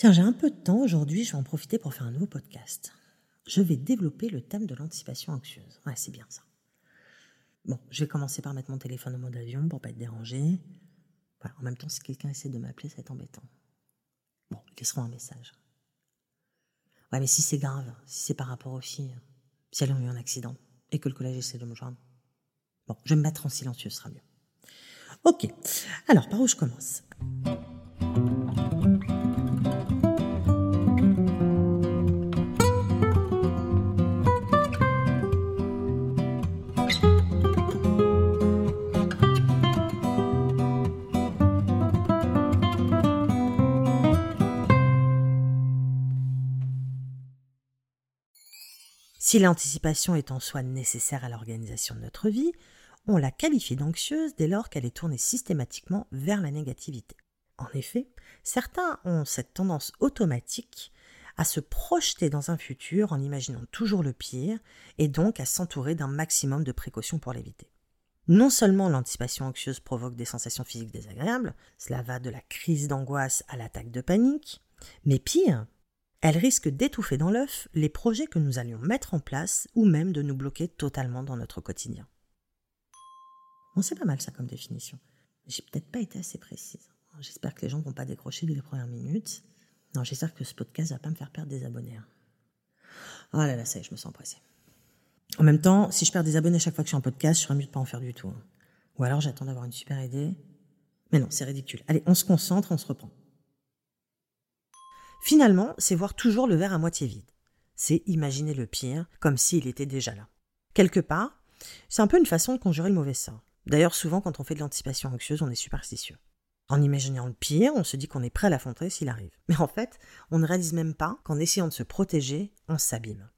Tiens, j'ai un peu de temps aujourd'hui, je vais en profiter pour faire un nouveau podcast. Je vais développer le thème de l'anticipation anxieuse. Ouais, c'est bien ça. Bon, je vais commencer par mettre mon téléphone en mode avion pour pas être dérangé. en même temps, si quelqu'un essaie de m'appeler, ça va être embêtant. Bon, ils laisseront un message. Ouais, mais si c'est grave, si c'est par rapport aux filles, si elles ont eu un accident et que le collège essaie de me joindre. Bon, je vais me mettre en silencieux, ce sera mieux. Ok, alors par où je commence? Si l'anticipation est en soi nécessaire à l'organisation de notre vie, on la qualifie d'anxieuse dès lors qu'elle est tournée systématiquement vers la négativité. En effet, certains ont cette tendance automatique à se projeter dans un futur en imaginant toujours le pire et donc à s'entourer d'un maximum de précautions pour l'éviter. Non seulement l'anticipation anxieuse provoque des sensations physiques désagréables, cela va de la crise d'angoisse à l'attaque de panique, mais pire, elle risque d'étouffer dans l'œuf les projets que nous allions mettre en place ou même de nous bloquer totalement dans notre quotidien. Bon, c'est pas mal ça comme définition. J'ai peut-être pas été assez précise. J'espère que les gens vont pas décrocher dès les premières minutes. Non, j'espère que ce podcast va pas me faire perdre des abonnés. Hein. Oh là là, ça y est, je me sens pressée. En même temps, si je perds des abonnés chaque fois que je suis en podcast, je serais mieux de pas en faire du tout. Hein. Ou alors j'attends d'avoir une super idée. Mais non, c'est ridicule. Allez, on se concentre, on se reprend. Finalement, c'est voir toujours le verre à moitié vide. C'est imaginer le pire comme s'il était déjà là. Quelque part, c'est un peu une façon de conjurer le mauvais sort. D'ailleurs, souvent, quand on fait de l'anticipation anxieuse, on est superstitieux. En imaginant le pire, on se dit qu'on est prêt à l'affronter s'il arrive. Mais en fait, on ne réalise même pas qu'en essayant de se protéger, on s'abîme.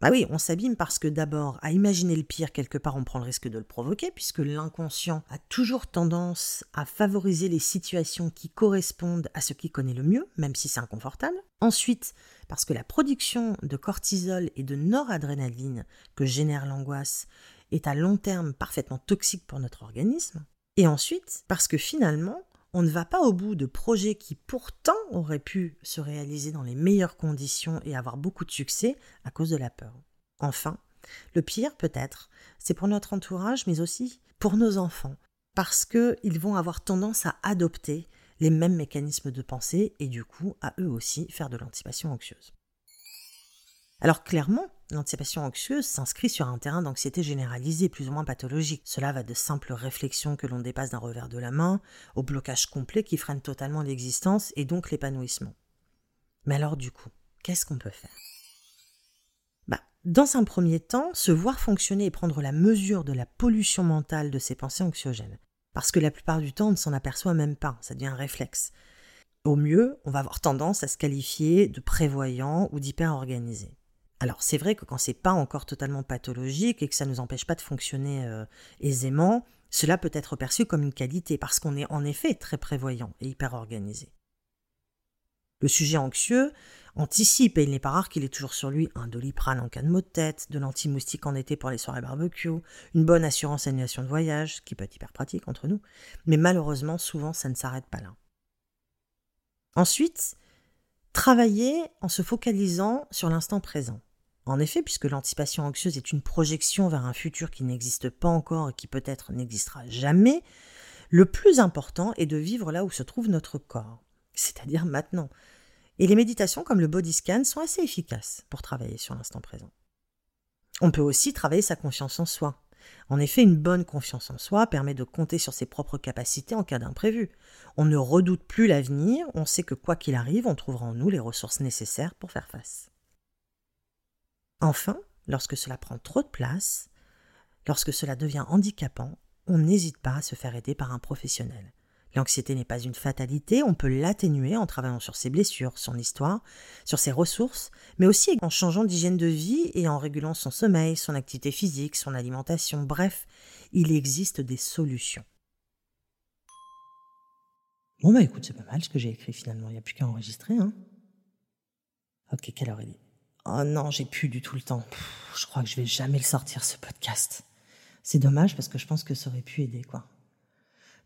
Bah oui, on s'abîme parce que d'abord, à imaginer le pire, quelque part, on prend le risque de le provoquer, puisque l'inconscient a toujours tendance à favoriser les situations qui correspondent à ce qu'il connaît le mieux, même si c'est inconfortable. Ensuite, parce que la production de cortisol et de noradrénaline que génère l'angoisse est à long terme parfaitement toxique pour notre organisme. Et ensuite, parce que finalement, on ne va pas au bout de projets qui pourtant auraient pu se réaliser dans les meilleures conditions et avoir beaucoup de succès à cause de la peur. Enfin, le pire peut-être, c'est pour notre entourage, mais aussi pour nos enfants, parce qu'ils vont avoir tendance à adopter les mêmes mécanismes de pensée et du coup à eux aussi faire de l'anticipation anxieuse. Alors clairement, l'anticipation anxieuse s'inscrit sur un terrain d'anxiété généralisée plus ou moins pathologique. Cela va de simples réflexions que l'on dépasse d'un revers de la main, au blocage complet qui freine totalement l'existence et donc l'épanouissement. Mais alors du coup, qu'est-ce qu'on peut faire? Bah, Dans un premier temps, se voir fonctionner et prendre la mesure de la pollution mentale de ces pensées anxiogènes. Parce que la plupart du temps, on ne s'en aperçoit même pas, ça devient un réflexe. Au mieux, on va avoir tendance à se qualifier de prévoyant ou d'hyper organisé. Alors c'est vrai que quand c'est pas encore totalement pathologique et que ça ne nous empêche pas de fonctionner euh, aisément, cela peut être perçu comme une qualité parce qu'on est en effet très prévoyant et hyper organisé. Le sujet anxieux anticipe et il n'est pas rare qu'il ait toujours sur lui un doliprane en cas de maux de tête, de l'anti-moustique en été pour les soirées barbecue, une bonne assurance annulation de voyage, qui peut être hyper pratique entre nous, mais malheureusement souvent ça ne s'arrête pas là. Ensuite, travailler en se focalisant sur l'instant présent. En effet, puisque l'anticipation anxieuse est une projection vers un futur qui n'existe pas encore et qui peut-être n'existera jamais, le plus important est de vivre là où se trouve notre corps, c'est-à-dire maintenant. Et les méditations comme le body scan sont assez efficaces pour travailler sur l'instant présent. On peut aussi travailler sa confiance en soi. En effet, une bonne confiance en soi permet de compter sur ses propres capacités en cas d'imprévu. On ne redoute plus l'avenir, on sait que quoi qu'il arrive, on trouvera en nous les ressources nécessaires pour faire face. Enfin, lorsque cela prend trop de place, lorsque cela devient handicapant, on n'hésite pas à se faire aider par un professionnel. L'anxiété n'est pas une fatalité, on peut l'atténuer en travaillant sur ses blessures, son histoire, sur ses ressources, mais aussi en changeant d'hygiène de vie et en régulant son sommeil, son activité physique, son alimentation, bref, il existe des solutions. Bon bah écoute, c'est pas mal ce que j'ai écrit finalement, il n'y a plus qu'à enregistrer, hein. Ok, quelle heure il Oh non, j'ai plus du tout le temps. je crois que je vais jamais le sortir, ce podcast. C'est dommage parce que je pense que ça aurait pu aider, quoi.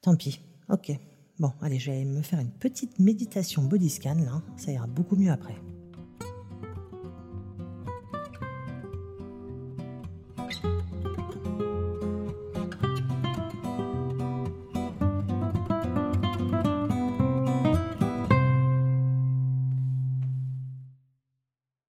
Tant pis. Ok. Bon, allez, je vais me faire une petite méditation body scan là, ça ira beaucoup mieux après.